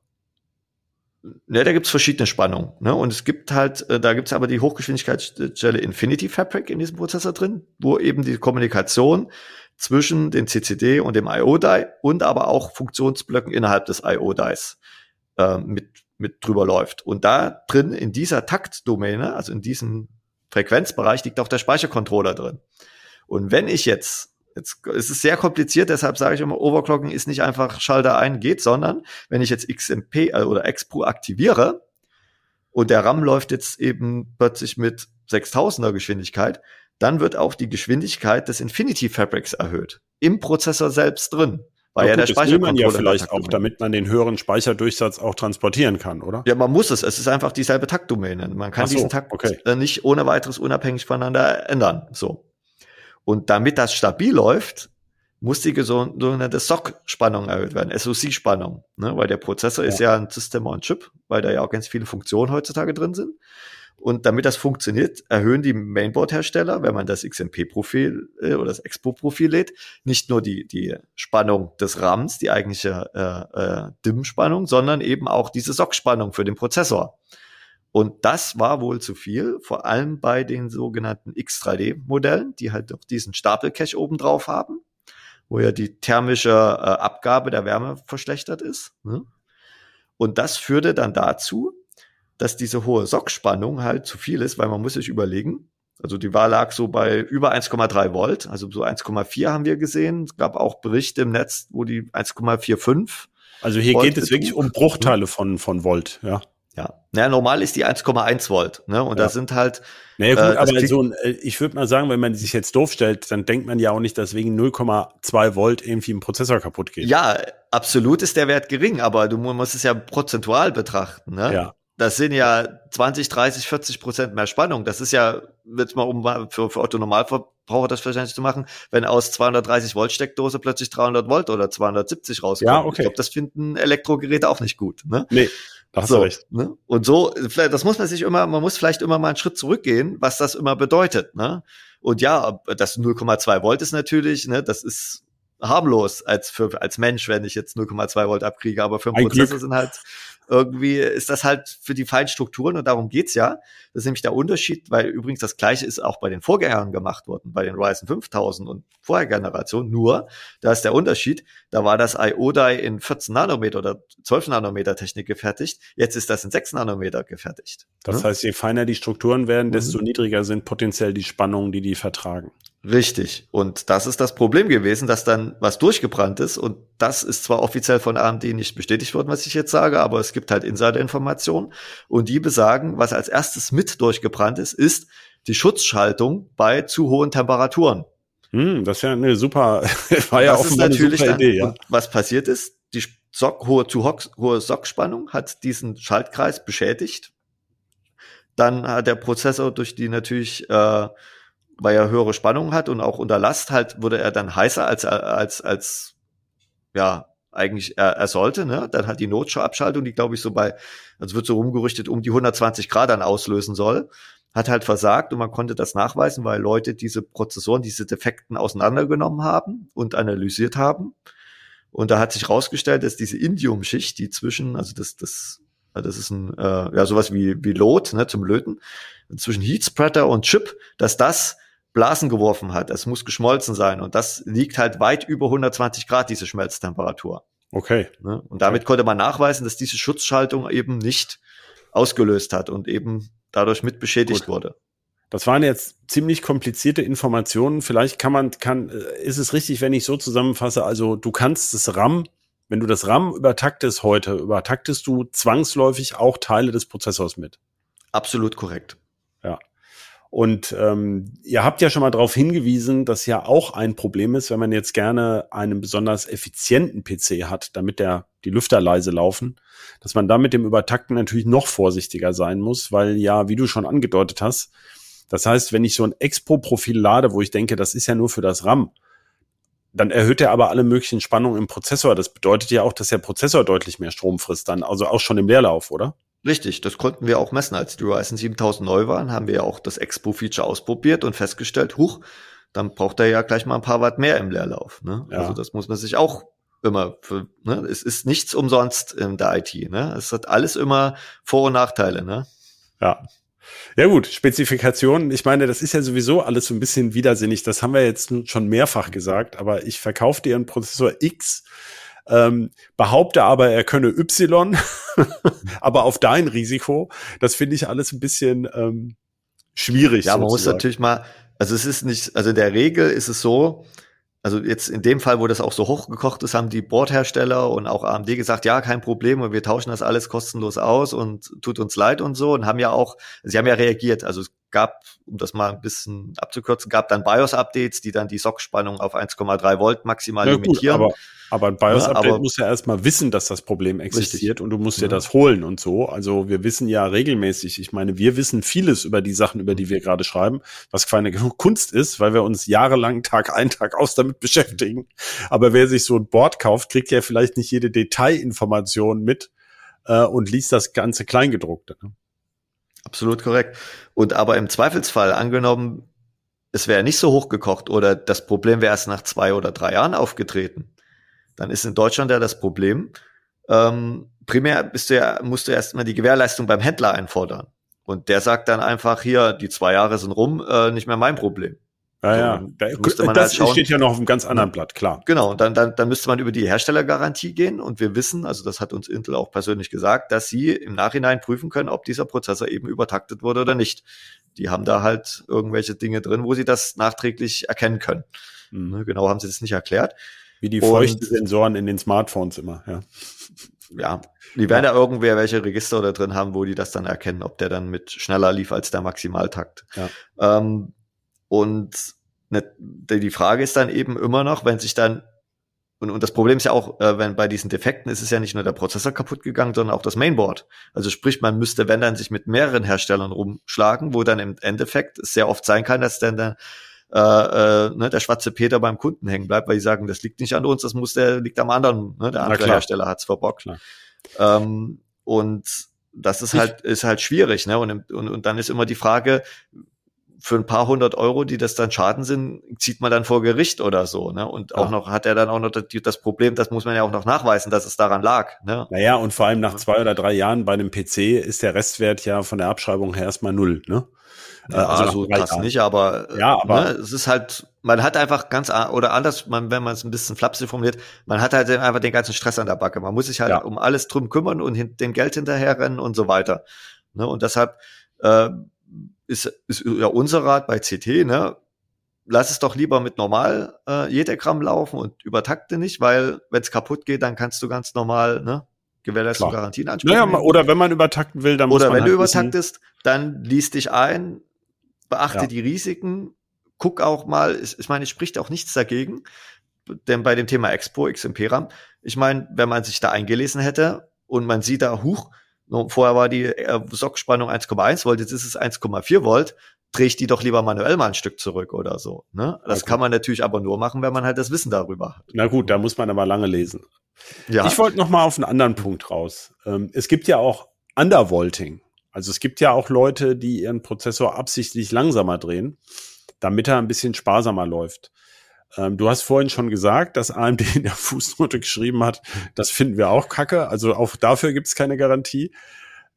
Ne, da gibt's verschiedene Spannungen. Ne? Und es gibt halt, äh, da gibt's aber die Hochgeschwindigkeitsstelle Infinity Fabric in diesem Prozessor drin, wo eben die Kommunikation zwischen dem CCD und dem IO-Die und aber auch Funktionsblöcken innerhalb des IO-Dies äh, mit mit drüber läuft. Und da drin in dieser Taktdomäne, also in diesem Frequenzbereich, liegt auch der Speichercontroller drin. Und wenn ich jetzt, jetzt es ist sehr kompliziert, deshalb sage ich immer, Overclocking ist nicht einfach Schalter ein, geht, sondern wenn ich jetzt XMP äh, oder Expro aktiviere und der RAM läuft jetzt eben plötzlich mit 6000er Geschwindigkeit, dann wird auch die Geschwindigkeit des Infinity Fabrics erhöht. Im Prozessor selbst drin. Weil ja, ja der Speichercontroller man ja vielleicht auch, damit man den höheren Speicherdurchsatz auch transportieren kann, oder? Ja, man muss es. Es ist einfach dieselbe Taktdomäne. Man kann so, diesen Takt okay. Nicht ohne weiteres unabhängig voneinander ändern. So. Und damit das stabil läuft, muss die sogenannte SOC-Spannung erhöht werden, SoC-Spannung, ne? weil der Prozessor ja. ist ja ein System on Chip, weil da ja auch ganz viele Funktionen heutzutage drin sind. Und damit das funktioniert, erhöhen die Mainboard-Hersteller, wenn man das XMP-Profil äh, oder das Expo-Profil lädt, nicht nur die, die Spannung des RAMs, die eigentliche äh, äh, DIM-Spannung, sondern eben auch diese SOC-Spannung für den Prozessor. Und das war wohl zu viel, vor allem bei den sogenannten X3D-Modellen, die halt auch diesen Stapelcache oben drauf haben, wo ja die thermische äh, Abgabe der Wärme verschlechtert ist. Ne? Und das führte dann dazu, dass diese hohe Sockspannung halt zu viel ist, weil man muss sich überlegen, also die Wahl lag so bei über 1,3 Volt, also so 1,4 haben wir gesehen. Es gab auch Berichte im Netz, wo die 1,45. Also hier Volt geht es wirklich um Bruchteile von, von Volt, ja. Ja, naja, normal ist die 1,1 Volt, ne? Und ja. da sind halt. Naja, gut, äh, aber so ein, äh, ich würde mal sagen, wenn man sich jetzt doof stellt, dann denkt man ja auch nicht, dass wegen 0,2 Volt irgendwie ein Prozessor kaputt geht. Ja, absolut ist der Wert gering, aber du musst es ja prozentual betrachten, ne? Ja das sind ja 20, 30, 40 Prozent mehr Spannung. Das ist ja, jetzt mal um für, für Otto Normalverbraucher das wahrscheinlich zu machen, wenn aus 230 Volt Steckdose plötzlich 300 Volt oder 270 rauskommt. Ja, okay. Ich glaube, das finden Elektrogeräte auch nicht gut. Ne? Nee. Da hast so, du recht. Ne? Und so, vielleicht, das muss man sich immer, man muss vielleicht immer mal einen Schritt zurückgehen, was das immer bedeutet. Ne? Und ja, das 0,2 Volt ist natürlich, ne, das ist harmlos als für als Mensch, wenn ich jetzt 0,2 Volt abkriege, aber für einen Ein Prozessor Glück. sind halt irgendwie ist das halt für die Feinstrukturen und darum geht's ja. Das ist nämlich der Unterschied, weil übrigens das gleiche ist auch bei den Vorgängern gemacht worden, bei den Ryzen 5000 und Vorhergeneration. Nur, da ist der Unterschied, da war das IO-Die in 14 Nanometer oder 12 Nanometer Technik gefertigt. Jetzt ist das in 6 Nanometer gefertigt. Das Ne? heißt, je feiner die Strukturen werden, desto Mhm. niedriger sind potenziell die Spannungen, die die vertragen. Richtig. Und das ist das Problem gewesen, dass dann was durchgebrannt ist. Und das ist zwar offiziell von AMD nicht bestätigt worden, was ich jetzt sage, aber es gibt halt Insider-Informationen. Und die besagen, was als erstes mit durchgebrannt ist, ist die Schutzschaltung bei zu hohen Temperaturen. Hm, das ist ja eine super, war ja das ist offenbar eine natürlich super dann, Idee, ja. und was passiert ist, die Sock, hohe, zu hohe Sockspannung hat diesen Schaltkreis beschädigt. Dann hat der Prozessor durch die natürlich, äh, weil er höhere Spannung hat und auch unter Last halt, wurde er dann heißer als, als, als, ja, eigentlich er, er sollte, ne? Dann hat die Notschalabschaltung, die glaube ich so bei, also wird so rumgerüchtet, um die 120 Grad dann auslösen soll, hat halt versagt und man konnte das nachweisen, weil Leute diese Prozessoren, diese Defekten auseinandergenommen haben und analysiert haben. Und da hat sich rausgestellt, dass diese Indiumschicht, die zwischen, also das, das, das ist ein, äh, ja, sowas wie, wie Lot, ne, zum Löten, zwischen Heatspreader und Chip, dass das Blasen geworfen hat. Es muss geschmolzen sein. Und das liegt halt weit über 120 Grad, diese Schmelztemperatur. Okay. Ne? Und damit konnte man nachweisen, dass diese Schutzschaltung eben nicht ausgelöst hat und eben dadurch mit beschädigt Gut. wurde. Das waren jetzt ziemlich komplizierte Informationen. Vielleicht kann man, kann, ist es richtig, wenn ich so zusammenfasse, also du kannst das RAM, wenn du das RAM übertaktest heute, übertaktest du zwangsläufig auch Teile des Prozessors mit. Absolut korrekt. Und ähm, ihr habt ja schon mal darauf hingewiesen, dass ja auch ein Problem ist, wenn man jetzt gerne einen besonders effizienten PC hat, damit der die Lüfter leise laufen, dass man da mit dem Übertakten natürlich noch vorsichtiger sein muss, weil ja, wie du schon angedeutet hast, das heißt, wenn ich so ein Expo-Profil lade, wo ich denke, das ist ja nur für das RAM, dann erhöht er aber alle möglichen Spannungen im Prozessor. Das bedeutet ja auch, dass der Prozessor deutlich mehr Strom frisst dann, also auch schon im Leerlauf, oder? Richtig, das konnten wir auch messen. Als die Ryzen 7000 neu waren, haben wir ja auch das Expo-Feature ausprobiert und festgestellt, huch, dann braucht er ja gleich mal ein paar Watt mehr im Leerlauf. Ne? Ja. Also das muss man sich auch immer für, ne? es ist nichts umsonst in der IT. Ne? Es hat alles immer Vor- und Nachteile. Ne? Ja. Ja gut, Spezifikationen. Ich meine, das ist ja sowieso alles so ein bisschen widersinnig. Das haben wir jetzt schon mehrfach gesagt. Aber ich verkaufe dir einen Prozessor X, ähm, behaupte aber, er könne Y, aber auf dein Risiko. Das finde ich alles ein bisschen ähm, schwierig. Ja, man muss natürlich mal, also es ist nicht, also in der Regel ist es so, also jetzt in dem Fall, wo das auch so hochgekocht ist, haben die Bordhersteller und auch AMD gesagt, ja, kein Problem und wir tauschen das alles kostenlos aus und tut uns leid und so und haben ja auch, sie haben ja reagiert. Also es gab, um das mal ein bisschen abzukürzen, gab dann BIOS-Updates, die dann die Sockspannung auf 1,3 Volt maximal Ja, gut, limitieren. aber, aber ein BIOS-Update Ja, aber- muss ja erstmal wissen, dass das Problem existiert und du musst dir Ja. das holen und so. Also wir wissen ja regelmäßig, ich meine, wir wissen vieles über die Sachen, über die wir gerade schreiben, was keine genug Kunst ist, weil wir uns jahrelang Tag ein, Tag aus damit beschäftigen. Aber wer sich so ein Board kauft, kriegt ja vielleicht nicht jede Detailinformation mit äh, und liest das ganze Kleingedruckte. ne? Absolut korrekt. Und aber im Zweifelsfall angenommen, es wäre nicht so hochgekocht oder das Problem wäre erst nach zwei oder drei Jahren aufgetreten, dann ist in Deutschland ja das Problem, ähm, primär bist du ja, musst du erstmal die Gewährleistung beim Händler einfordern. Und der sagt dann einfach hier, die zwei Jahre sind rum, äh, nicht mehr mein Problem. Ja, ja. Da, müsste man das halt schauen- steht ja noch auf einem ganz anderen Blatt, klar. Genau, und dann, dann, dann müsste man über die Herstellergarantie gehen und wir wissen, also das hat uns Intel auch persönlich gesagt, dass sie im Nachhinein prüfen können, ob dieser Prozessor eben übertaktet wurde oder nicht. Die haben da halt irgendwelche Dinge drin, wo sie das nachträglich erkennen können. Mhm. Ne, Genau haben sie das nicht erklärt. Wie die Und- Feuchtesensoren in den Smartphones immer, ja. Ja, die werden da irgendwer welche Register da drin haben, wo die das dann erkennen, ob der dann mit schneller lief als der Maximaltakt. Ja. Ähm, und ne, die Frage ist dann eben immer noch, wenn sich dann und, und das Problem ist ja auch, äh, wenn bei diesen Defekten ist es ja nicht nur der Prozessor kaputt gegangen, sondern auch das Mainboard. Also sprich, man müsste, wenn dann sich mit mehreren Herstellern rumschlagen, wo dann im Endeffekt es sehr oft sein kann, dass dann der, äh, äh, ne, der schwarze Peter beim Kunden hängen bleibt, weil die sagen, das liegt nicht an uns, das muss der liegt am anderen, ne, der andere. Hersteller hat's verbockt. Ähm, und das ist halt, ist halt schwierig, ne? Und, und, und dann ist immer die Frage, für ein paar hundert Euro, die das dann Schaden sind, zieht man dann vor Gericht oder so. Ne? Und auch ja. noch hat er dann auch noch das, Problem, das muss man ja auch noch nachweisen, dass es daran lag. Ne? Naja, und vor allem nach zwei oder drei Jahren bei einem PC ist der Restwert ja von der Abschreibung her erstmal null. Ne? Ja, also, also krass nicht, aber, ja, aber ne, es ist halt, man hat einfach ganz, oder anders, man, wenn man es ein bisschen flapsig formuliert, man hat halt einfach den ganzen Stress an der Backe. Man muss sich halt ja. um alles drum kümmern und hin, dem Geld hinterherrennen und so weiter. Ne? Und deshalb äh, ist, ist ja unser Rat bei CT, ne? Lass es doch lieber mit normal äh, Jedegramm laufen und übertakte nicht, weil wenn es kaputt geht, dann kannst du ganz normal, ne? Gewährleistung Garantien ansprechen. Naja, oder wenn man übertakten will, dann muss oder man. Oder wenn halt du übertaktest, dann liest dich ein, beachte ja. die Risiken, guck auch mal, ich, ich meine, es spricht auch nichts dagegen, denn bei dem Thema Expo, XMP-RAM, ich meine, wenn man sich da eingelesen hätte und man sieht da, huch, Vorher war die äh, Sockspannung 1,1 Volt, jetzt ist es 1,4 Volt. Dreh ich die doch lieber manuell mal ein Stück zurück oder so. Ne? Das kann man natürlich aber nur machen, wenn man halt das Wissen darüber hat. Na gut, da muss man aber lange lesen. Ja. Ich wollte noch mal auf einen anderen Punkt raus. Ähm, es gibt ja auch Undervolting. Also es gibt ja auch Leute, die ihren Prozessor absichtlich langsamer drehen, damit er ein bisschen sparsamer läuft. Ähm, du hast vorhin schon gesagt, dass AMD in der Fußnote geschrieben hat, das finden wir auch kacke. Also auch dafür gibt es keine Garantie.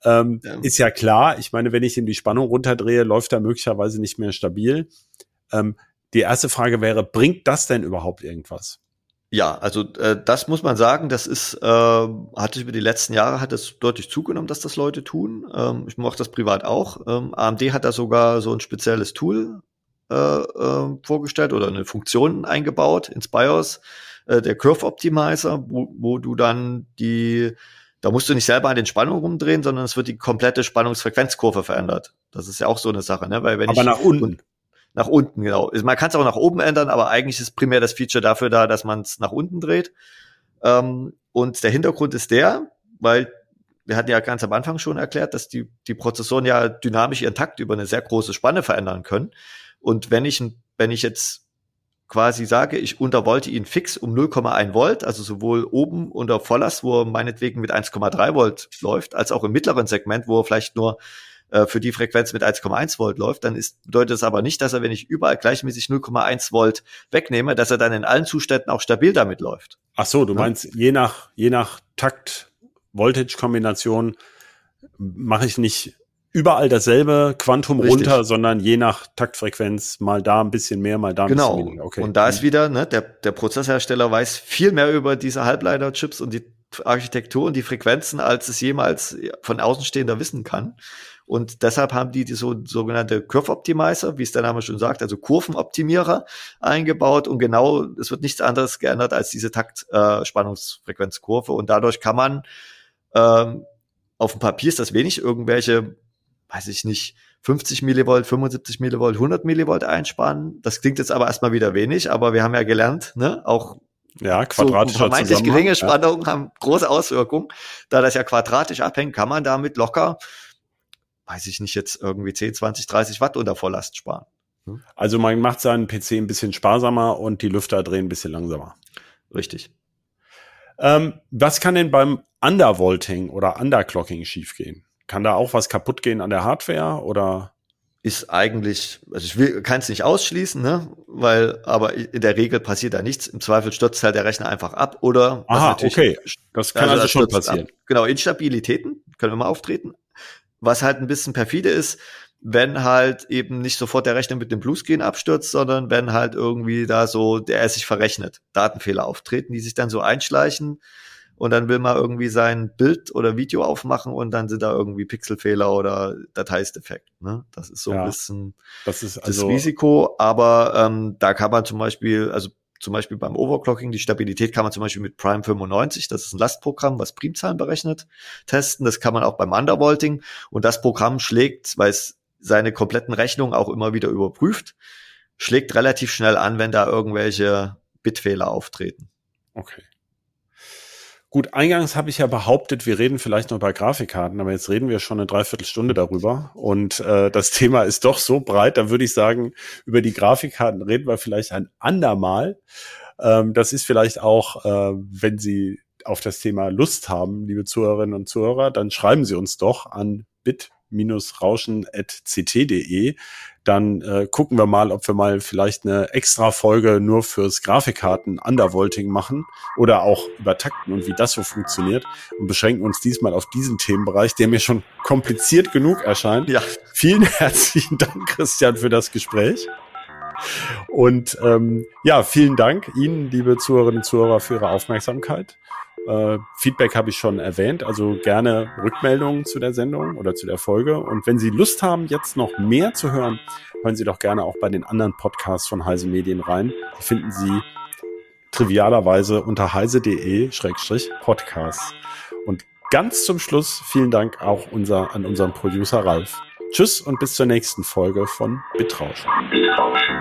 Ähm, ja. Ist ja klar. Ich meine, wenn ich ihm die Spannung runterdrehe, läuft er möglicherweise nicht mehr stabil. Ähm, die erste Frage wäre, bringt das denn überhaupt irgendwas? Ja, also äh, das muss man sagen, das ist, äh, hat sich über die letzten Jahre hat es deutlich zugenommen, dass das Leute tun. Ähm, ich mache das privat auch. Ähm, AMD hat da sogar so ein spezielles Tool äh, äh, vorgestellt oder eine Funktion eingebaut ins BIOS, äh, der Curve Optimizer, wo, wo du dann die, da musst du nicht selber an den Spannungen rumdrehen, sondern es wird die komplette Spannungsfrequenzkurve verändert. Das ist ja auch so eine Sache, ne? Weil wenn aber ich, nach unten. Nach unten, genau. Man kann es auch nach oben ändern, aber eigentlich ist primär das Feature dafür da, dass man es nach unten dreht. Ähm, und der Hintergrund ist der, weil wir hatten ja ganz am Anfang schon erklärt, dass die, die Prozessoren ja dynamisch ihren Takt über eine sehr große Spanne verändern können. Und wenn ich, wenn ich jetzt quasi sage, ich untervolte ihn fix um 0,1 Volt, also sowohl oben unter Volllast, wo er meinetwegen mit 1,3 Volt läuft, als auch im mittleren Segment, wo er vielleicht nur äh, für die Frequenz mit 1,1 Volt läuft, dann ist, bedeutet das aber nicht, dass er, wenn ich überall gleichmäßig 0,1 Volt wegnehme, dass er dann in allen Zuständen auch stabil damit läuft. Ach so, du ja? meinst, je nach, je nach Takt, Voltage-Kombination mache ich nicht überall dasselbe Quantum Richtig. runter, sondern je nach Taktfrequenz mal da ein bisschen mehr, mal da ein genau. bisschen weniger. Okay. Und da ist mhm. wieder, ne, der, der Prozesshersteller weiß viel mehr über diese Halbleiterchips und die Architektur und die Frequenzen, als es jemals von Außenstehender wissen kann. Und deshalb haben die die so, sogenannte Curve Optimizer, wie es der Name schon sagt, also Kurvenoptimierer eingebaut. Und genau, es wird nichts anderes geändert als diese Taktspannungsfrequenzkurve. Äh, und dadurch kann man ähm, auf dem Papier ist das wenig, irgendwelche weiß ich nicht, 50 Millivolt, 75 Millivolt, 100 Millivolt einsparen. Das klingt jetzt aber erstmal wieder wenig, aber wir haben ja gelernt, ne, auch ja, quadratischer so vermeintlich geringe Spannungen ja. haben große Auswirkungen. Da das ja quadratisch abhängt, kann man damit locker, weiß ich nicht, jetzt irgendwie 10, 20, 30 Watt unter Volllast sparen. Hm? Also man macht seinen PC ein bisschen sparsamer und die Lüfter drehen ein bisschen langsamer. Richtig. Ähm, was kann denn beim Undervolting oder Underclocking schiefgehen? Kann da auch was kaputt gehen an der Hardware oder? Ist eigentlich, also ich will, kann es nicht ausschließen, ne? Weil, aber in der Regel passiert da nichts. Im Zweifel stürzt halt der Rechner einfach ab oder. Aha, okay. Das kann also, also schon passieren. Ab. Genau, Instabilitäten können immer auftreten. Was halt ein bisschen perfide ist, wenn halt eben nicht sofort der Rechner mit dem Bluescreen abstürzt, sondern wenn halt irgendwie da so, der sich verrechnet, Datenfehler auftreten, die sich dann so einschleichen und dann will man irgendwie sein Bild oder Video aufmachen und dann sind da irgendwie Pixelfehler oder Dateistefekt. Ne? Das ist so ja, ein bisschen das, ist also das Risiko, aber ähm, da kann man zum Beispiel, also zum Beispiel beim Overclocking, die Stabilität kann man zum Beispiel mit Prime 95, das ist ein Lastprogramm, was Primzahlen berechnet, testen. Das kann man auch beim Undervolting und das Programm schlägt, weil es seine kompletten Rechnungen auch immer wieder überprüft, schlägt relativ schnell an, wenn da irgendwelche Bitfehler auftreten. Okay. Gut, eingangs habe ich ja behauptet, wir reden vielleicht noch über Grafikkarten, aber jetzt reden wir schon eine Dreiviertelstunde darüber. Und äh, das Thema ist doch so breit, da würde ich sagen, über die Grafikkarten reden wir vielleicht ein andermal. Ähm, das ist vielleicht auch, äh, wenn Sie auf das Thema Lust haben, liebe Zuhörerinnen und Zuhörer, dann schreiben Sie uns doch an bit-rauschen.ct.de. Dann äh, gucken wir mal, ob wir mal vielleicht eine extra Folge nur fürs Grafikkarten Undervolting machen oder auch über Takten und wie das so funktioniert und beschränken uns diesmal auf diesen Themenbereich, der mir schon kompliziert genug erscheint. Ja. Vielen herzlichen Dank, Christian, für das Gespräch. Und ähm, ja, vielen Dank Ihnen, liebe Zuhörerinnen und Zuhörer, für Ihre Aufmerksamkeit. Äh, Feedback habe ich schon erwähnt, also gerne Rückmeldungen zu der Sendung oder zu der Folge. Und wenn Sie Lust haben, jetzt noch mehr zu hören, hören Sie doch gerne auch bei den anderen Podcasts von Heise Medien rein. Die finden Sie trivialerweise unter heise.de-podcast. Und ganz zum Schluss vielen Dank auch unser, an unseren Producer Ralf. Tschüss und bis zur nächsten Folge von Bitrauschen. Bitrauschen.